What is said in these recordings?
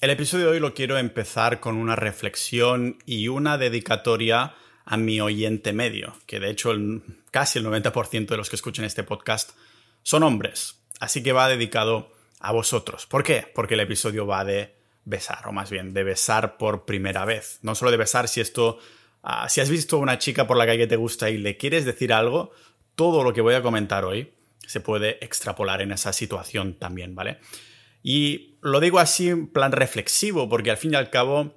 El episodio de hoy lo quiero empezar con una reflexión y una dedicatoria a mi oyente medio, que de hecho casi el 90% de los que escuchan este podcast son hombres. Así que va dedicado a vosotros. ¿Por qué? Porque el episodio va de besar, o más bien de besar por primera vez. No solo de besar si esto... Ah, si has visto a una chica por la calle que te gusta y le quieres decir algo, todo lo que voy a comentar hoy se puede extrapolar en esa situación también, ¿vale? Y lo digo así en plan reflexivo, porque al fin y al cabo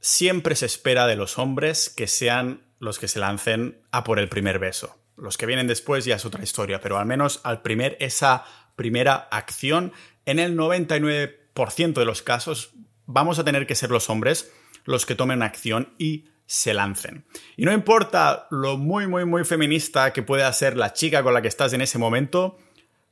siempre se espera de los hombres que sean los que se lancen a por el primer beso. Los que vienen después ya es otra historia, pero al menos al primer, esa primera acción, en el 99% de los casos vamos a tener que ser los hombres los que tomen acción y se lancen. Y no importa lo muy, muy, muy feminista que pueda ser la chica con la que estás en ese momento,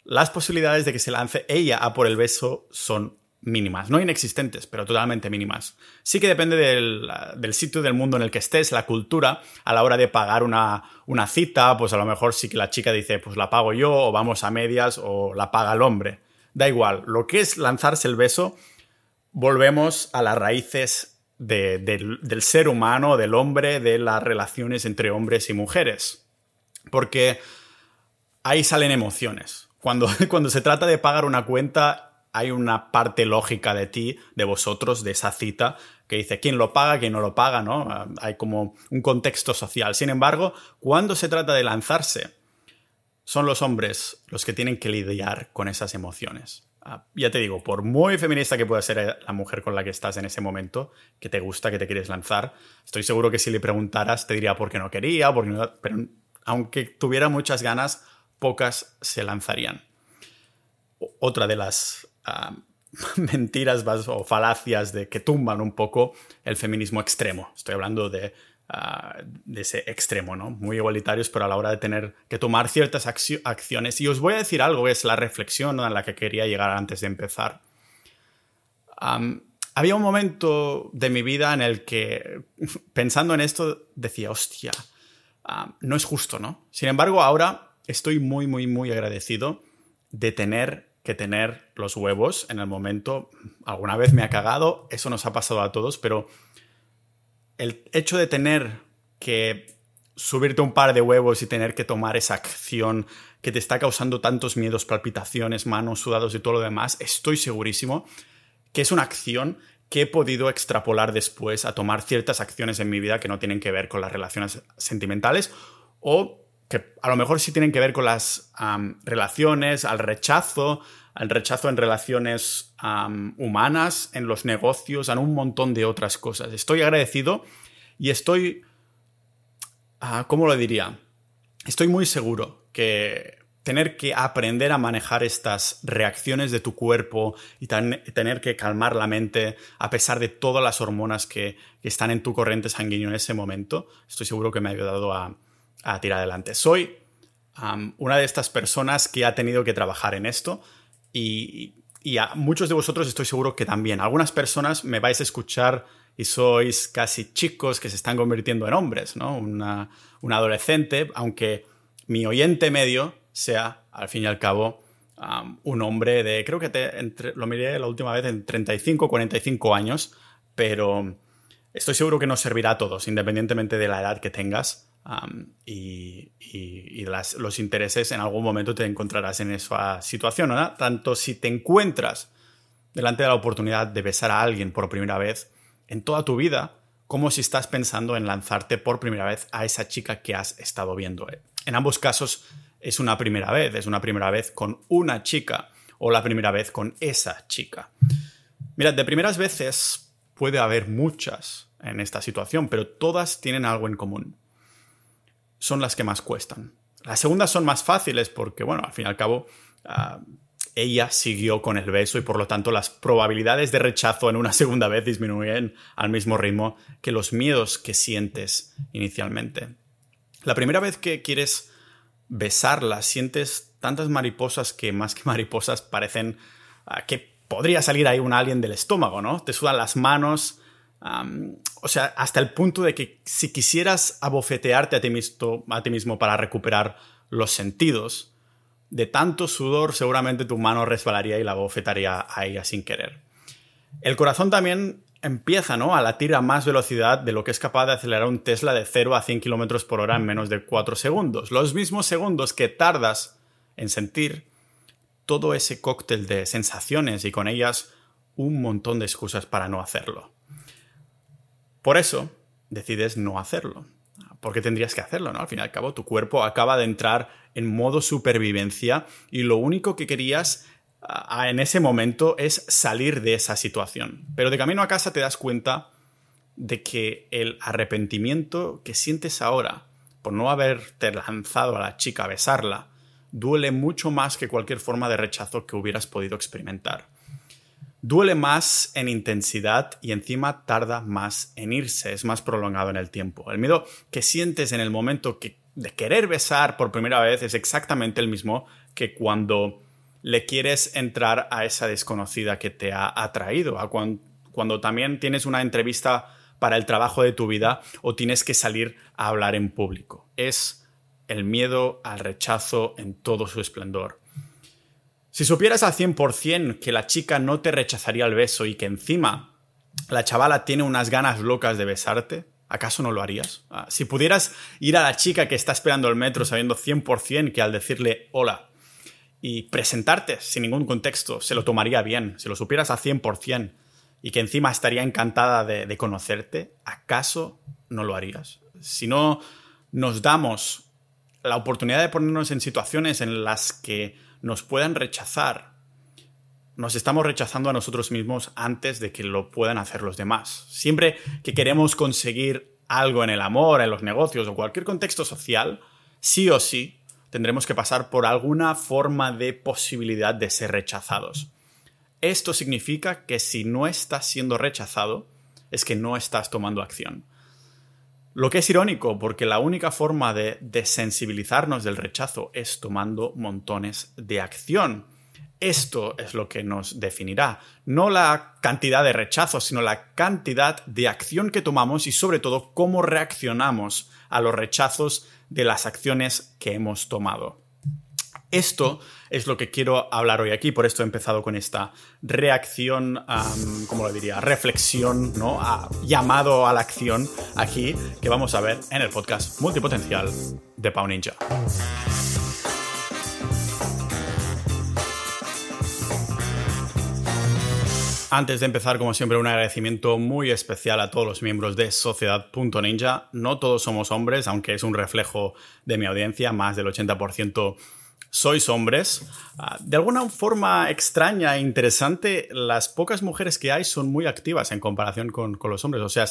las posibilidades de que se lance ella a por el beso son mínimas, no inexistentes, pero totalmente mínimas. Sí que depende del, sitio del mundo en el que estés, la cultura, a la hora de pagar una, una, cita, pues a lo mejor sí que la chica dice, pues la pago yo, o vamos a medias, o la paga el hombre. Da igual, lo que es lanzarse el beso, volvemos a las raíces del ser humano, del hombre, de las relaciones entre hombres y mujeres. Porque ahí salen emociones. Cuando, cuando se trata de pagar una cuenta, hay una parte lógica de ti, de vosotros, de esa cita, que dice quién lo paga, quién no lo paga, ¿no? Hay como un contexto social. Sin embargo, cuando se trata de lanzarse, son los hombres los que tienen que lidiar con esas emociones. Ah, ya te digo, por muy feminista que pueda ser la mujer con la que estás en ese momento, que te gusta, que te quieres lanzar, estoy seguro que si le preguntaras te diría por qué no quería, porque no, pero aunque tuviera muchas ganas, pocas se lanzarían. Otra de las mentiras o falacias de que tumban un poco el feminismo extremo. Estoy hablando de, ah, de ese extremo, ¿no? Muy igualitarios, pero a la hora de tener que tomar ciertas acciones. Y os voy a decir algo, es la reflexión a la que quería llegar antes de empezar. había un momento de mi vida en el que, pensando en esto, decía, hostia, no es justo, ¿no? Sin embargo, ahora estoy muy, muy, muy agradecido de tener que tener los huevos en el momento. Alguna vez me ha cagado, eso nos ha pasado a todos, pero el hecho de tener que subirte un par de huevos y tener que tomar esa acción que te está causando tantos miedos, palpitaciones, manos sudados y todo lo demás, estoy segurísimo que es una acción que he podido extrapolar después a tomar ciertas acciones en mi vida que no tienen que ver con las relaciones sentimentales o que a lo mejor sí tienen que ver con las relaciones, al rechazo, al rechazo en relaciones humanas, en los negocios, en un montón de otras cosas. Estoy agradecido y estoy, ah, ¿cómo lo diría? Estoy muy seguro que tener que aprender a manejar estas reacciones de tu cuerpo y tener que calmar la mente a pesar de todas las hormonas que, que están en tu corriente sanguíneo en ese momento, estoy seguro que me ha ayudado a a tirar adelante. Soy una de estas personas que ha tenido que trabajar en esto y, a muchos de vosotros estoy seguro que también. Algunas personas me vais a escuchar y sois casi chicos que se están convirtiendo en hombres, ¿no? Un adolescente, aunque mi oyente medio sea, al fin y al cabo, un hombre de, creo que te, lo miré la última vez en 35 45 años, pero estoy seguro que nos servirá a todos, independientemente de la edad que tengas y, los intereses en algún momento te encontrarás en esa situación, ¿no? Tanto si te encuentras delante de la oportunidad de besar a alguien por primera vez en toda tu vida, como si estás pensando en lanzarte por primera vez a esa chica que has estado viendo. En ambos casos es una primera vez, es una primera vez con una chica o la primera vez con esa chica. Mirad, de primeras veces puede haber muchas en esta situación, pero todas tienen algo en común son las que más cuestan. Las segundas son más fáciles porque, bueno, al fin y al cabo, ah, ella siguió con el beso y por lo tanto las probabilidades de rechazo en una segunda vez disminuyen al mismo ritmo que los miedos que sientes inicialmente. La primera vez que quieres besarla, sientes tantas mariposas que más que mariposas parecen ah, que podría salir ahí un alien del estómago, ¿no? Te sudan las manos, o sea, hasta el punto de que si quisieras abofetearte a ti, mismo, a ti mismo para recuperar los sentidos, de tanto sudor seguramente tu mano resbalaría y la abofetaría a ella sin querer. El corazón también empieza ¿no? a latir a más velocidad de lo que es capaz de acelerar un Tesla de 0 a 100 km por hora en menos de 4 segundos. Los mismos segundos que tardas en sentir todo ese cóctel de sensaciones y con ellas un montón de excusas para no hacerlo. Por eso decides no hacerlo. Porque tendrías que hacerlo, ¿no? Al fin y al cabo, tu cuerpo acaba de entrar en modo supervivencia y lo único que querías en ese momento es salir de esa situación. Pero de camino a casa te das cuenta de que el arrepentimiento que sientes ahora por no haberte lanzado a la chica a besarla duele mucho más que cualquier forma de rechazo que hubieras podido experimentar. Duele más en intensidad y encima tarda más en irse, es más prolongado en el tiempo. El miedo que sientes en el momento de querer besar por primera vez es exactamente el mismo que cuando le quieres entrar a esa desconocida que te ha atraído, a cuando, también tienes una entrevista para el trabajo de tu vida o tienes que salir a hablar en público. Es el miedo al rechazo en todo su esplendor. Si supieras al 100% que la chica no te rechazaría el beso y que encima la chavala tiene unas ganas locas de besarte, ¿acaso no lo harías? Ah, si pudieras ir a la chica que está esperando el metro sabiendo 100% que al decirle hola, y presentarte sin ningún contexto, se lo tomaría bien, si lo supieras a 100% y que encima estaría encantada de, conocerte, ¿acaso no lo harías? Si no nos damos la oportunidad de ponernos en situaciones en las que nos puedan rechazar, nos estamos rechazando a nosotros mismos antes de que lo puedan hacer los demás. Siempre que queremos conseguir algo en el amor, en los negocios o cualquier contexto social, sí o sí tendremos que pasar por alguna forma de posibilidad de ser rechazados. Esto significa que si no estás siendo rechazado, es que no estás tomando acción. Lo que es irónico, porque la única forma de desensibilizarnos del rechazo es tomando montones de acción. Esto es lo que nos definirá, no la cantidad de rechazo, sino la cantidad de acción que tomamos y sobre todo cómo reaccionamos a los rechazos de las acciones que hemos tomado. Esto es lo que quiero hablar hoy aquí, por esto he empezado con esta reacción, como lo diría? Reflexión, ¿no? llamado a la acción aquí, que vamos a ver en el podcast multipotencial de Pau Ninja. Antes de empezar, como siempre, un agradecimiento muy especial a todos los miembros de Sociedad.ninja. No todos somos hombres, aunque es un reflejo de mi audiencia, más del 80% sois hombres. Ah, de alguna forma extraña e interesante, las pocas mujeres que hay son muy activas en comparación con, los hombres. O sea,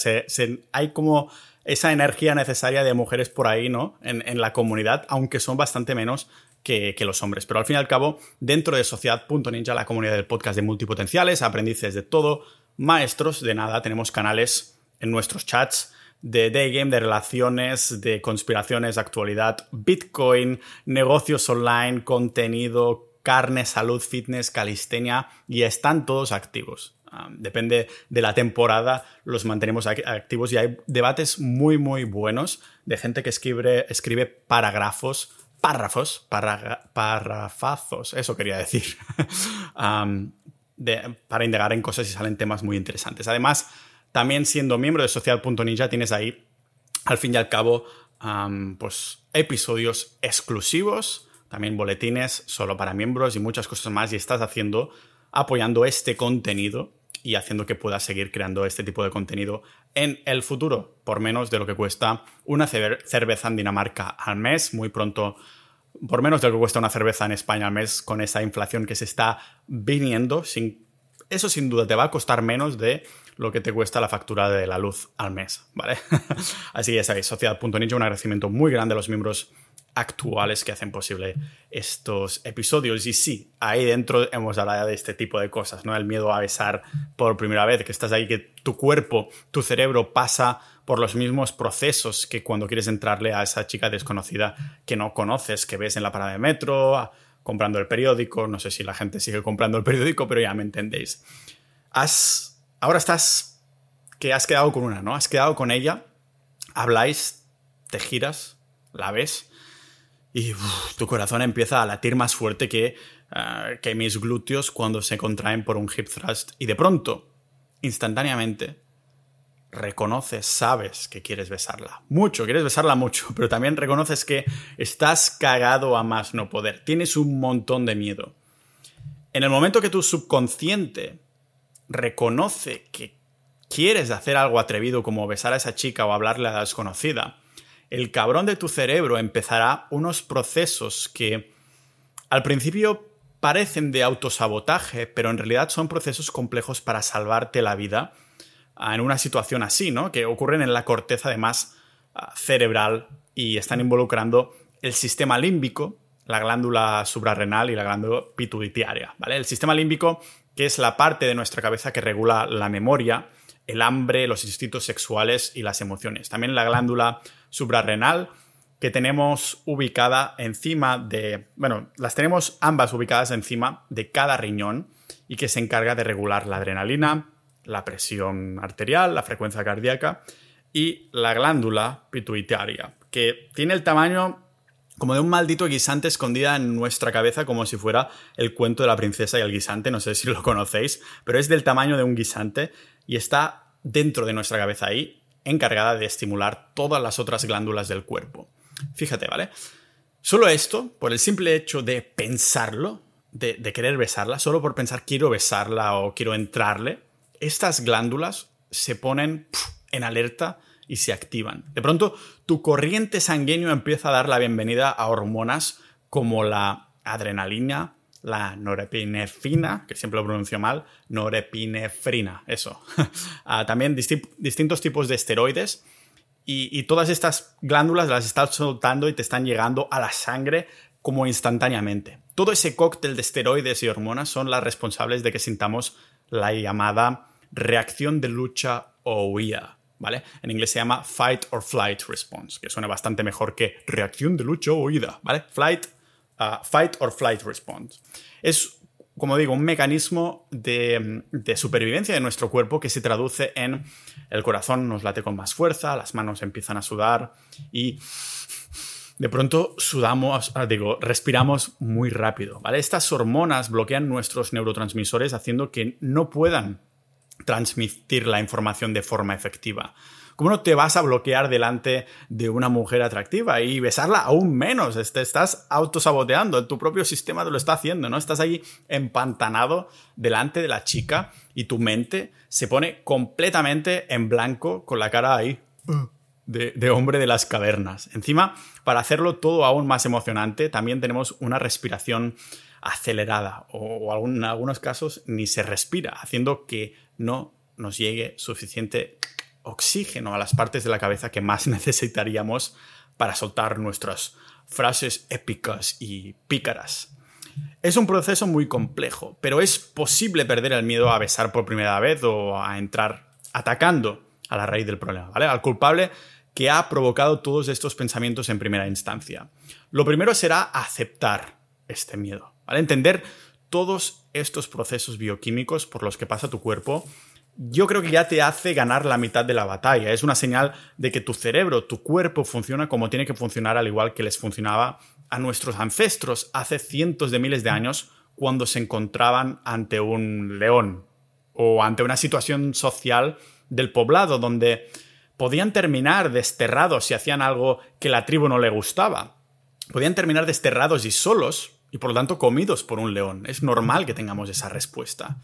hay como esa energía necesaria de mujeres por ahí, ¿no? En, en la comunidad, aunque son bastante menos que, los hombres. Pero al fin y al cabo, dentro de Sociedad.ninja, la comunidad del podcast de multipotenciales, aprendices de todo, maestros de nada, tenemos canales en nuestros chats de day game, de relaciones, de conspiraciones, actualidad, Bitcoin, negocios online, contenido, carne, salud, fitness, calistenia y están todos activos. Depende de la temporada, los mantenemos activos y hay debates muy, muy buenos de gente que escribe, escribe parágrafos párrafos, párrafazos, eso quería decir, para indagar en cosas y salen temas muy interesantes. Además, también siendo miembro de Social.ninja tienes ahí, al fin y al cabo, pues episodios exclusivos, también boletines solo para miembros y muchas cosas más y estás haciendo, apoyando este contenido y haciendo que puedas seguir creando este tipo de contenido en el futuro, por menos de lo que cuesta una cerveza en Dinamarca al mes, muy pronto, por menos de lo que cuesta una cerveza en España al mes, con esa inflación que se está viniendo, sin, eso sin duda te va a costar menos de lo que te cuesta la factura de la luz al mes, ¿vale? Así que ya sabéis, sociedad.ninja, un agradecimiento muy grande a los miembros actuales que hacen posible estos episodios. Y sí, ahí dentro hemos hablado de este tipo de cosas, ¿no? El miedo a besar por primera vez, que estás ahí, que tu cuerpo, tu cerebro pasa por los mismos procesos que cuando quieres entrarle a esa chica desconocida que no conoces, que ves en la parada de metro, comprando el periódico, no sé si la gente sigue comprando el periódico, pero ya me entendéis. Has, ahora estás, que has quedado con una, ¿no? Has quedado con ella, habláis, te giras, la ves y tu corazón empieza a latir más fuerte que, ah, que mis glúteos cuando se contraen por un hip thrust y de pronto instantáneamente reconoces, sabes que quieres besarla. Mucho, quieres besarla mucho, pero también reconoces que estás cagado a más no poder. Tienes un montón de miedo. En el momento que tu subconsciente reconoce que quieres hacer algo atrevido como besar a esa chica o hablarle a la desconocida, el cabrón de tu cerebro empezará unos procesos que al principio parecen de autosabotaje, pero en realidad son procesos complejos para salvarte la vida en una situación así, ¿no? Que ocurren en la corteza además ah, cerebral y están involucrando el sistema límbico, la glándula suprarrenal y la glándula pituitaria, ¿vale? El sistema límbico, que es la parte de nuestra cabeza que regula la memoria, el hambre, los instintos sexuales y las emociones. También la glándula suprarrenal, que tenemos ubicada encima de, bueno, las tenemos ambas ubicadas encima de cada riñón y que se encarga de regular la adrenalina, la presión arterial, la frecuencia cardíaca y la glándula pituitaria, que tiene el tamaño como de un maldito guisante escondida en nuestra cabeza como si fuera el cuento de la princesa y el guisante, no sé si lo conocéis, pero es del tamaño de un guisante y está dentro de nuestra cabeza ahí, encargada de estimular todas las otras glándulas del cuerpo. Fíjate, ¿vale? Solo esto, por el simple hecho de pensarlo, de, querer besarla, solo por pensar quiero besarla o quiero entrarle, estas glándulas se ponen en alerta y se activan. De pronto, tu corriente sanguínea empieza a dar la bienvenida a hormonas como la adrenalina, la norepinefrina, que siempre lo pronuncio mal, norepinefrina, eso. Ah, también distintos tipos de esteroides. Y, todas estas glándulas las estás soltando y te están llegando a la sangre como instantáneamente. Todo ese cóctel de esteroides y hormonas son las responsables de que sintamos la llamada reacción de lucha o huida, ¿vale? En inglés se llama fight or flight response, que suena bastante mejor que reacción de lucha o huida, ¿vale? Flight, uh, fight or flight response. Es, como digo, un mecanismo de, de supervivencia de nuestro cuerpo que se traduce en el corazón nos late con más fuerza, las manos empiezan a sudar y de pronto sudamos, ah, digo, respiramos muy rápido, ¿vale? Estas hormonas bloquean nuestros neurotransmisores haciendo que no puedan transmitir la información de forma efectiva. ¿Cómo no te vas a bloquear delante de una mujer atractiva y besarla aún menos? Estás autosaboteando, tu propio sistema te lo está haciendo, ¿no? Estás ahí empantanado delante de la chica y tu mente se pone completamente en blanco con la cara ahí de, hombre de las cavernas. Encima, para hacerlo todo aún más emocionante, también tenemos una respiración acelerada o, en algunos casos ni se respira, haciendo que no nos llegue suficiente oxígeno a las partes de la cabeza que más necesitaríamos para soltar nuestras frases épicas y pícaras. Es un proceso muy complejo, pero es posible perder el miedo a besar por primera vez o a entrar atacando a la raíz del problema, ¿vale? Al culpable que ha provocado todos estos pensamientos en primera instancia. Lo primero será aceptar este miedo, Entender todos estos procesos bioquímicos por los que pasa tu cuerpo, yo creo que ya te hace ganar la mitad de la batalla. Es una señal de que tu cerebro, tu cuerpo funciona como tiene que funcionar al igual que les funcionaba a nuestros ancestros hace cientos de miles de años cuando se encontraban ante un león o ante una situación social del poblado donde podían terminar desterrados si hacían algo que la tribu no le gustaba. Podían terminar desterrados y solos y por lo tanto comidos por un león. Es normal que tengamos esa respuesta.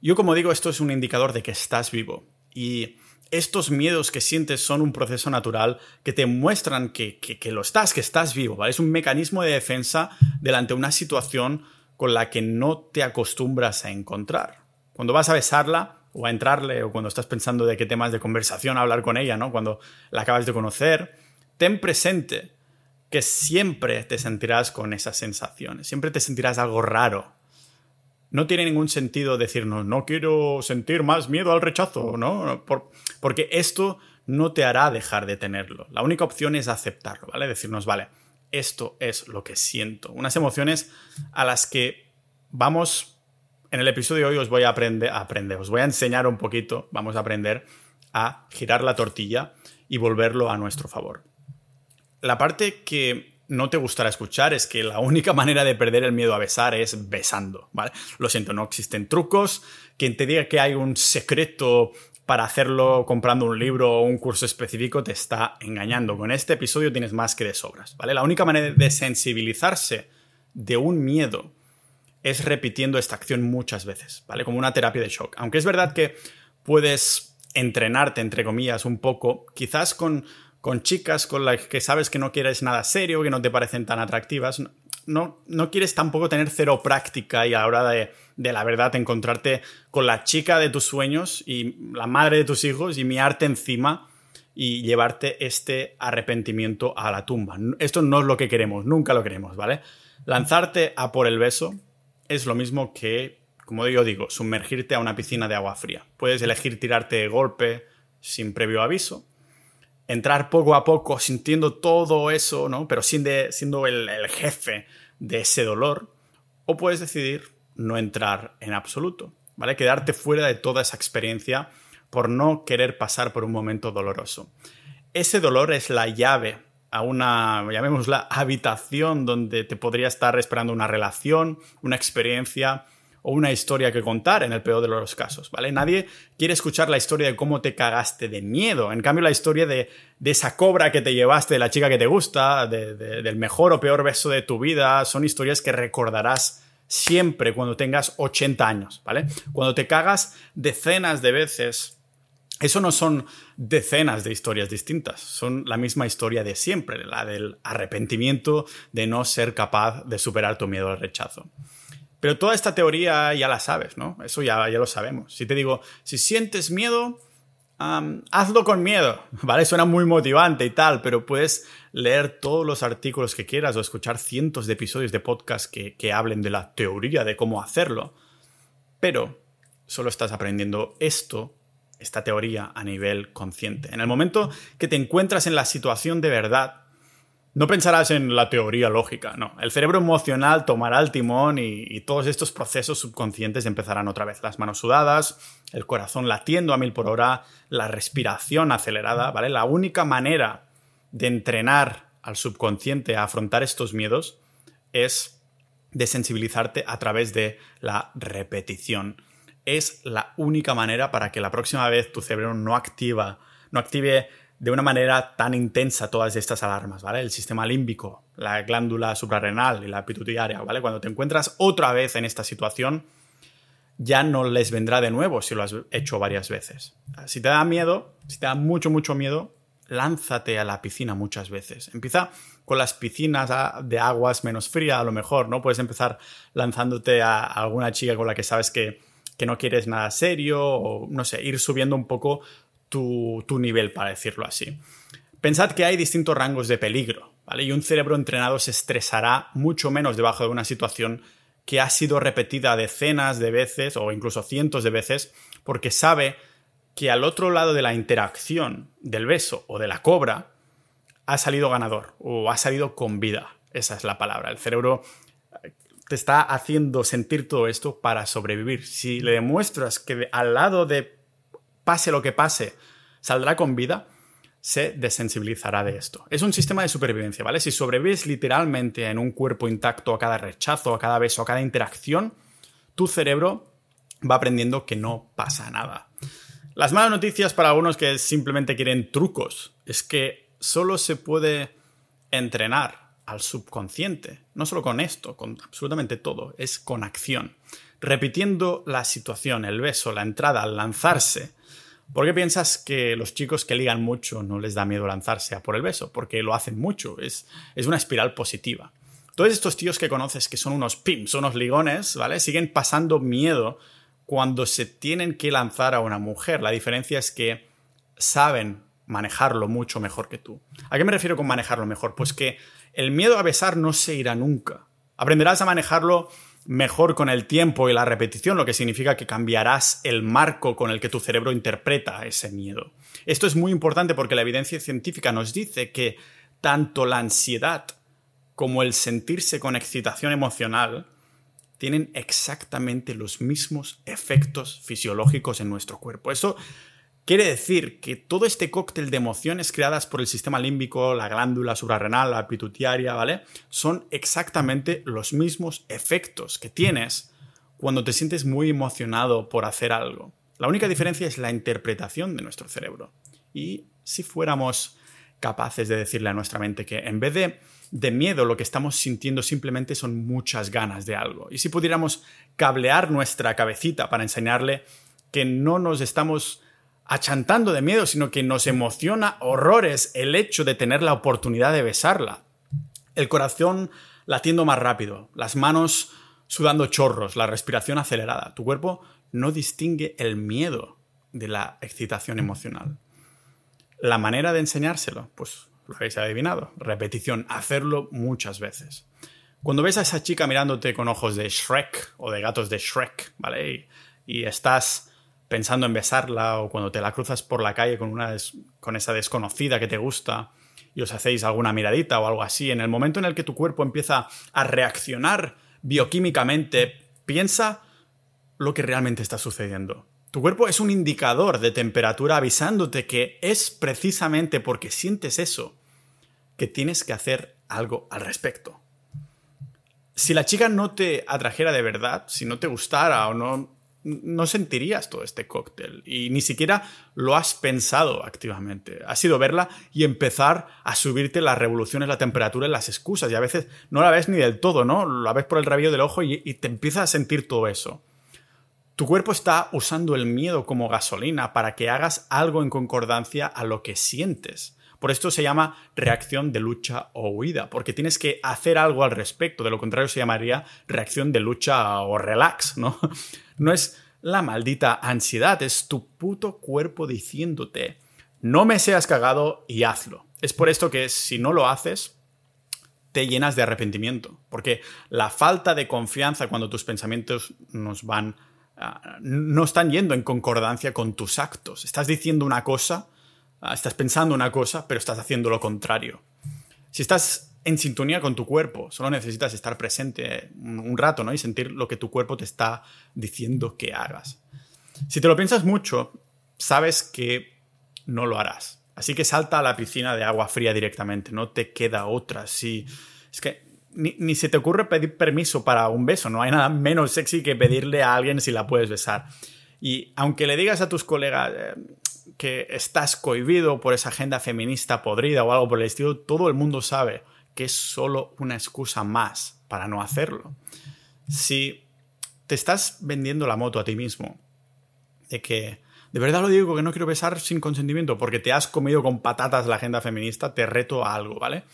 Yo como digo, esto es un indicador de que estás vivo y estos miedos que sientes son un proceso natural que te muestran que, lo estás, que estás vivo. Es un mecanismo de defensa delante de una situación con la que no te acostumbras a encontrar. Cuando vas a besarla o a entrarle o cuando estás pensando de qué temas de conversación hablar con ella, ¿no? Cuando la acabas de conocer, ten presente que siempre te sentirás con esas sensaciones, siempre te sentirás algo raro. No tiene ningún sentido decirnos, no quiero sentir más miedo al rechazo, ¿no? porque esto no te hará dejar de tenerlo. La única opción es aceptarlo, ¿vale? Decirnos, vale, esto es lo que siento. Unas emociones a las que vamos, en el episodio de hoy os voy a aprender, a aprender, os voy a enseñar un poquito, vamos a aprender a girar la tortilla y volverlo a nuestro favor la parte que no te gustará escuchar es que la única manera de perder el miedo a besar es besando, ¿vale? Lo siento, no existen trucos. Quien te diga que hay un secreto para hacerlo comprando un libro o un curso específico te está engañando. Con este episodio tienes más que de sobras, ¿vale? La única manera de sensibilizarse de un miedo es repitiendo esta acción muchas veces, ¿vale? Como una terapia de shock. Aunque es verdad que puedes entrenarte, entre comillas, un poco, quizás con, con chicas con las que sabes que no quieres nada serio, que no te parecen tan atractivas, no, no quieres tampoco tener cero práctica y a la hora de, de la verdad encontrarte con la chica de tus sueños y la madre de tus hijos y miarte encima y llevarte este arrepentimiento a la tumba. Esto no es lo que queremos, nunca lo queremos, ¿vale? Lanzarte a por el beso es lo mismo que, como yo digo, sumergirte a una piscina de agua fría. Puedes elegir tirarte de golpe sin previo aviso, entrar poco a poco sintiendo todo eso, ¿no? Pero sin de, siendo el, el jefe de ese dolor, o puedes decidir no entrar en absoluto, ¿vale? Quedarte fuera de toda esa experiencia por no querer pasar por un momento doloroso. Ese dolor es la llave a una, llamémosla, habitación donde te podría estar esperando una relación, una experiencia o una historia que contar en el peor de los casos, ¿vale? Nadie quiere escuchar la historia de cómo te cagaste de miedo. En cambio, la historia de, esa cobra que te llevaste, de la chica que te gusta, del mejor o peor beso de tu vida, son historias que recordarás siempre cuando tengas 80 años, ¿vale? Cuando te cagas decenas de veces eso no son decenas de historias distintas, son la misma historia de siempre, la del arrepentimiento de no ser capaz de superar tu miedo al rechazo. Pero toda esta teoría ya la sabes, ¿no? Eso ya, ya lo sabemos. Si te digo, si sientes miedo, hazlo con miedo, ¿vale? Suena muy motivante y tal, pero puedes leer todos los artículos que quieras o escuchar cientos de episodios de podcast que, que hablen de la teoría de cómo hacerlo. Pero solo estás aprendiendo esto esta teoría a nivel consciente. En el momento que te encuentras en la situación de verdad, no pensarás en la teoría lógica, no. El cerebro emocional tomará el timón y, todos estos procesos subconscientes empezarán otra vez. Las manos sudadas, el corazón latiendo a mil por hora, la respiración acelerada, ¿vale? La única manera de entrenar al subconsciente a afrontar estos miedos es desensibilizarte a través de la repetición es la única manera para que la próxima vez tu cerebro no activa, no active de una manera tan intensa todas estas alarmas, ¿vale? El sistema límbico, la glándula suprarrenal y la pituitaria, ¿vale? Cuando te encuentras otra vez en esta situación, ya no les vendrá de nuevo si lo has hecho varias veces. Si te da miedo, si te da mucho, mucho miedo, lánzate a la piscina muchas veces. Empieza con las piscinas de aguas menos frías, a lo mejor, ¿no? Puedes empezar lanzándote a alguna chica con la que sabes que que no quieres nada serio o, no sé, ir subiendo un poco tu, nivel, para decirlo así. Pensad que hay distintos rangos de peligro, ¿vale? Y un cerebro entrenado se estresará mucho menos debajo de una situación que ha sido repetida decenas de veces o incluso cientos de veces porque sabe que al otro lado de la interacción del beso o de la cobra ha salido ganador o ha salido con vida. Esa es la palabra. El cerebro te está haciendo sentir todo esto para sobrevivir. Si le demuestras que al lado de pase lo que pase, saldrá con vida, se desensibilizará de esto. Es un sistema de supervivencia, ¿vale? Si sobrevives literalmente en un cuerpo intacto a cada rechazo, a cada beso, a cada interacción, tu cerebro va aprendiendo que no pasa nada. Las malas noticias para algunos que simplemente quieren trucos es que solo se puede entrenar al subconsciente. No solo con esto, con absolutamente todo, es con acción. Repitiendo la situación, el beso, la entrada, al lanzarse. ¿Por qué piensas que los chicos que ligan mucho no les da miedo lanzarse a por el beso? Porque lo hacen mucho, es, es una espiral positiva. Todos estos tíos que conoces que son unos pims, unos ligones, ¿vale? Siguen pasando miedo cuando se tienen que lanzar a una mujer. La diferencia es que saben manejarlo mucho mejor que tú. ¿A qué me refiero con manejarlo mejor? Pues que el miedo a besar no se irá nunca. Aprenderás a manejarlo mejor con el tiempo y la repetición, lo que significa que cambiarás el marco con el que tu cerebro interpreta ese miedo. Esto es muy importante porque la evidencia científica nos dice que tanto la ansiedad como el sentirse con excitación emocional tienen exactamente los mismos efectos fisiológicos en nuestro cuerpo. Eso Quiere decir que todo este cóctel de emociones creadas por el sistema límbico, la glándula suprarrenal, la pituitaria, ¿vale? Son exactamente los mismos efectos que tienes cuando te sientes muy emocionado por hacer algo. La única diferencia es la interpretación de nuestro cerebro. Y si fuéramos capaces de decirle a nuestra mente que en vez de, de miedo lo que estamos sintiendo simplemente son muchas ganas de algo. Y si pudiéramos cablear nuestra cabecita para enseñarle que no nos estamos achantando de miedo, sino que nos emociona horrores el hecho de tener la oportunidad de besarla. El corazón latiendo más rápido, las manos sudando chorros, la respiración acelerada. Tu cuerpo no distingue el miedo de la excitación emocional. La manera de enseñárselo, pues lo habéis adivinado, repetición, hacerlo muchas veces. Cuando ves a esa chica mirándote con ojos de Shrek o de gatos de Shrek, ¿vale? y estás pensando en besarla o cuando te la cruzas por la calle con, una con esa desconocida que te gusta y os hacéis alguna miradita o algo así, en el momento en el que tu cuerpo empieza a reaccionar bioquímicamente, piensa lo que realmente está sucediendo. Tu cuerpo es un indicador de temperatura avisándote que es precisamente porque sientes eso que tienes que hacer algo al respecto. Si la chica no te atrajera de verdad, si no te gustara o no no sentirías todo este cóctel y ni siquiera lo has pensado activamente. Ha sido verla y empezar a subirte las revoluciones, la temperatura y las excusas y a veces no la ves ni del todo, ¿no? La ves por el rabillo del ojo y, y te empiezas a sentir todo eso. Tu cuerpo está usando el miedo como gasolina para que hagas algo en concordancia a lo que sientes. Por esto se llama reacción de lucha o huida, porque tienes que hacer algo al respecto, de lo contrario se llamaría reacción de lucha o relax, ¿no? No es la maldita ansiedad, es tu puto cuerpo diciéndote, no me seas cagado y hazlo. Es por esto que si no lo haces, te llenas de arrepentimiento, porque la falta de confianza cuando tus pensamientos nos van ah, no están yendo en concordancia con tus actos. Estás diciendo una cosa, ah, estás pensando una cosa, pero estás haciendo lo contrario. Si estás en sintonía con tu cuerpo. Solo necesitas estar presente un rato, ¿no? Y sentir lo que tu cuerpo te está diciendo que hagas. Si te lo piensas mucho, sabes que no lo harás. Así que salta a la piscina de agua fría directamente, no te queda otra. Si es que ni, se te ocurre pedir permiso para un beso, no hay nada menos sexy que pedirle a alguien si la puedes besar. Y aunque le digas a tus colegas eh, que estás cohibido por esa agenda feminista podrida o algo por el estilo, todo el mundo sabe que es solo una excusa más para no hacerlo. Si te estás vendiendo la moto a ti mismo, de que de verdad lo digo que no quiero besar sin consentimiento porque te has comido con patatas la agenda feminista, te reto a algo, ¿vale?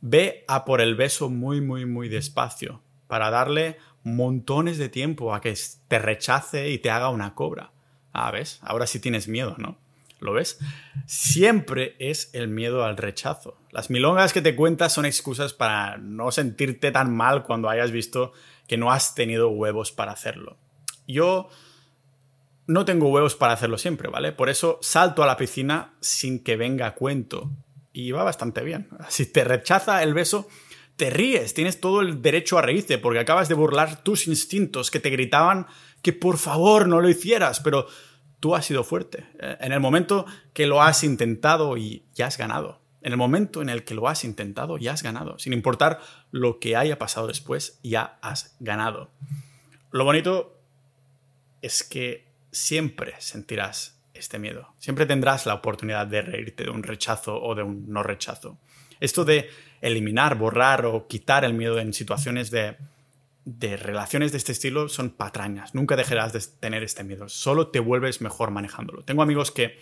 Ve a por el beso muy, muy, muy despacio para darle montones de tiempo a que te rechace y te haga una cobra. Ah, ¿ves? Ahora sí tienes miedo, ¿no? ¿Lo ves? Siempre es el miedo al rechazo. Las milongas que te cuentas son excusas para no sentirte tan mal cuando hayas visto que no has tenido huevos para hacerlo. Yo no tengo huevos para hacerlo siempre, ¿vale? Por eso salto a la piscina sin que venga cuento. Y va bastante bien. Si te rechaza el beso, te ríes, tienes todo el derecho a reírte porque acabas de burlar tus instintos que te gritaban que por favor no lo hicieras, pero tú has sido fuerte. Eh, en el momento que lo has intentado y ya has ganado. En el momento en el que lo has intentado, ya has ganado. Sin importar lo que haya pasado después, ya has ganado. Lo bonito es que siempre sentirás este miedo. Siempre tendrás la oportunidad de reírte de un rechazo o de un no rechazo. Esto de eliminar, borrar o quitar el miedo en situaciones de de relaciones de este estilo son patrañas. Nunca dejarás de tener este miedo. Solo te vuelves mejor manejándolo. Tengo amigos que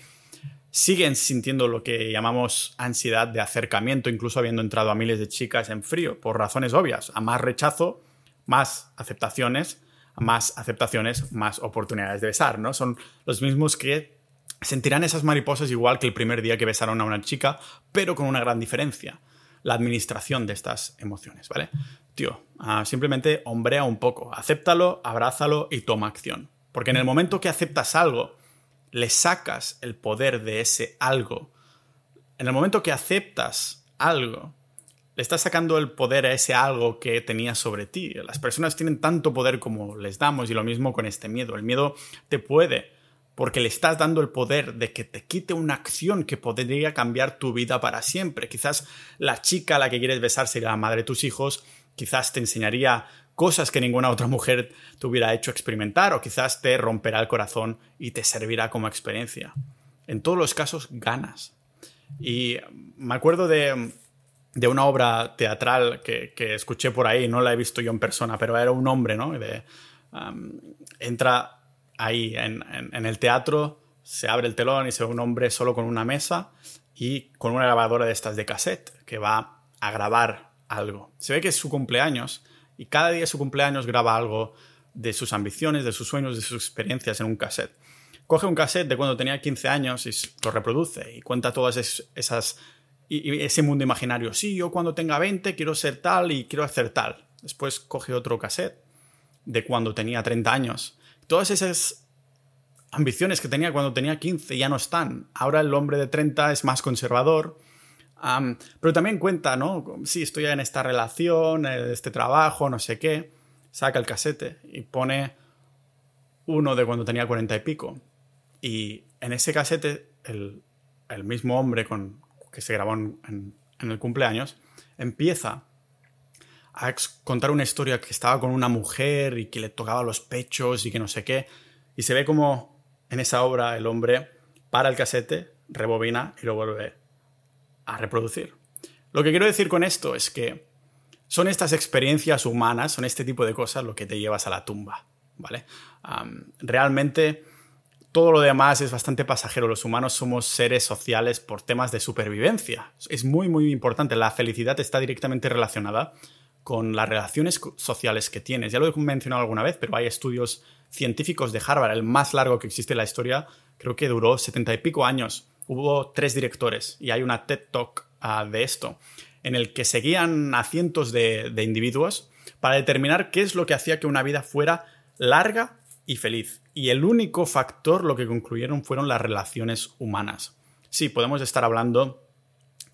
siguen sintiendo lo que llamamos ansiedad de acercamiento, incluso habiendo entrado a miles de chicas en frío, por razones obvias. A más rechazo, más aceptaciones, más aceptaciones, más oportunidades de besar, ¿no? Son los mismos que sentirán esas mariposas igual que el primer día que besaron a una chica, pero con una gran diferencia la administración de estas emociones, ¿vale? Tío, ah, simplemente hombrea un poco, acéptalo, abrázalo y toma acción. Porque en el momento que aceptas algo, le sacas el poder de ese algo. En el momento que aceptas algo, le estás sacando el poder a ese algo que tenía sobre ti. Las personas tienen tanto poder como les damos y lo mismo con este miedo. El miedo te puede porque le estás dando el poder de que te quite una acción que podría cambiar tu vida para siempre. Quizás la chica a la que quieres besar sería la madre de tus hijos, quizás te enseñaría cosas que ninguna otra mujer te hubiera hecho experimentar o quizás te romperá el corazón y te servirá como experiencia. En todos los casos ganas. Y me acuerdo de, una obra teatral que, escuché por ahí, no la he visto yo en persona, pero era un hombre, ¿no? De, entra ahí en, el teatro, se abre el telón y se ve un hombre solo con una mesa y con una grabadora de estas de cassette que va a grabar algo. Se ve que es su cumpleaños y cada día de su cumpleaños graba algo de sus ambiciones, de sus sueños, de sus experiencias en un cassette. Coge un cassette de cuando tenía 15 años y lo reproduce y cuenta todas esas y ese mundo imaginario. Sí, yo cuando tenga 20 quiero ser tal y quiero hacer tal. Después coge otro cassette de cuando tenía 30 años. Todas esas ambiciones que tenía cuando tenía 15 ya no están. Ahora el hombre de 30 es más conservador. Pero también cuenta, ¿no? Sí, estoy en esta relación, en este trabajo, no sé qué. Saca el casete y pone uno de cuando tenía 40 y pico. Y en ese casete, el, mismo hombre con, que se grabó en el cumpleaños empieza a contar una historia que estaba con una mujer y que le tocaba los pechos y que no sé qué. Y se ve como en esa obra el hombre para el casete, rebobina y lo vuelve a reproducir. Lo que quiero decir con esto es que son estas experiencias humanas, son este tipo de cosas lo que te llevas a la tumba, ¿vale? realmente todo lo demás es bastante pasajero. Los humanos somos seres sociales por temas de supervivencia. Es muy, muy importante. La felicidad está directamente relacionada con las relaciones sociales que tienes. Ya lo he mencionado alguna vez, pero hay estudios científicos de Harvard, el más largo que existe en la historia, creo que duró setenta y pico años. Hubo tres directores y hay una TED Talk ah, de esto, en el que seguían a cientos de, individuos para determinar qué es lo que hacía que una vida fuera larga y feliz. Y el único factor, lo que concluyeron, fueron las relaciones humanas. Sí, podemos estar hablando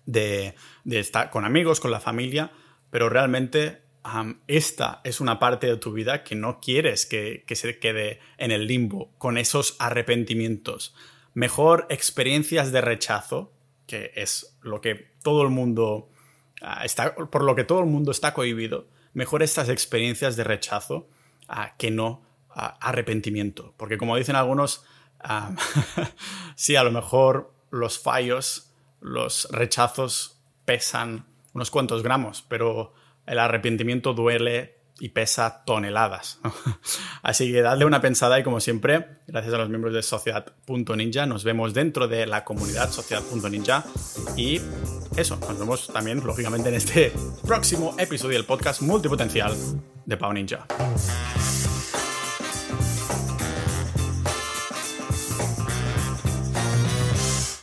de estar con amigos, con la familia, pero realmente esta es una parte de tu vida que no quieres que, se quede en el limbo con esos arrepentimientos. Mejor experiencias de rechazo, que es lo que todo el mundo ah, está, por lo que todo el mundo está cohibido. Mejor estas experiencias de rechazo ah, que no ah, arrepentimiento. Porque como dicen algunos, sí, a lo mejor los fallos, los rechazos pesan unos cuantos gramos, pero el arrepentimiento duele y pesa toneladas. Así que dadle una pensada y como siempre, gracias a los miembros de Sociedad.ninja, nos vemos dentro de la comunidad Sociedad.ninja y eso, nos vemos también lógicamente en este próximo episodio del podcast multipotencial de Pau Ninja.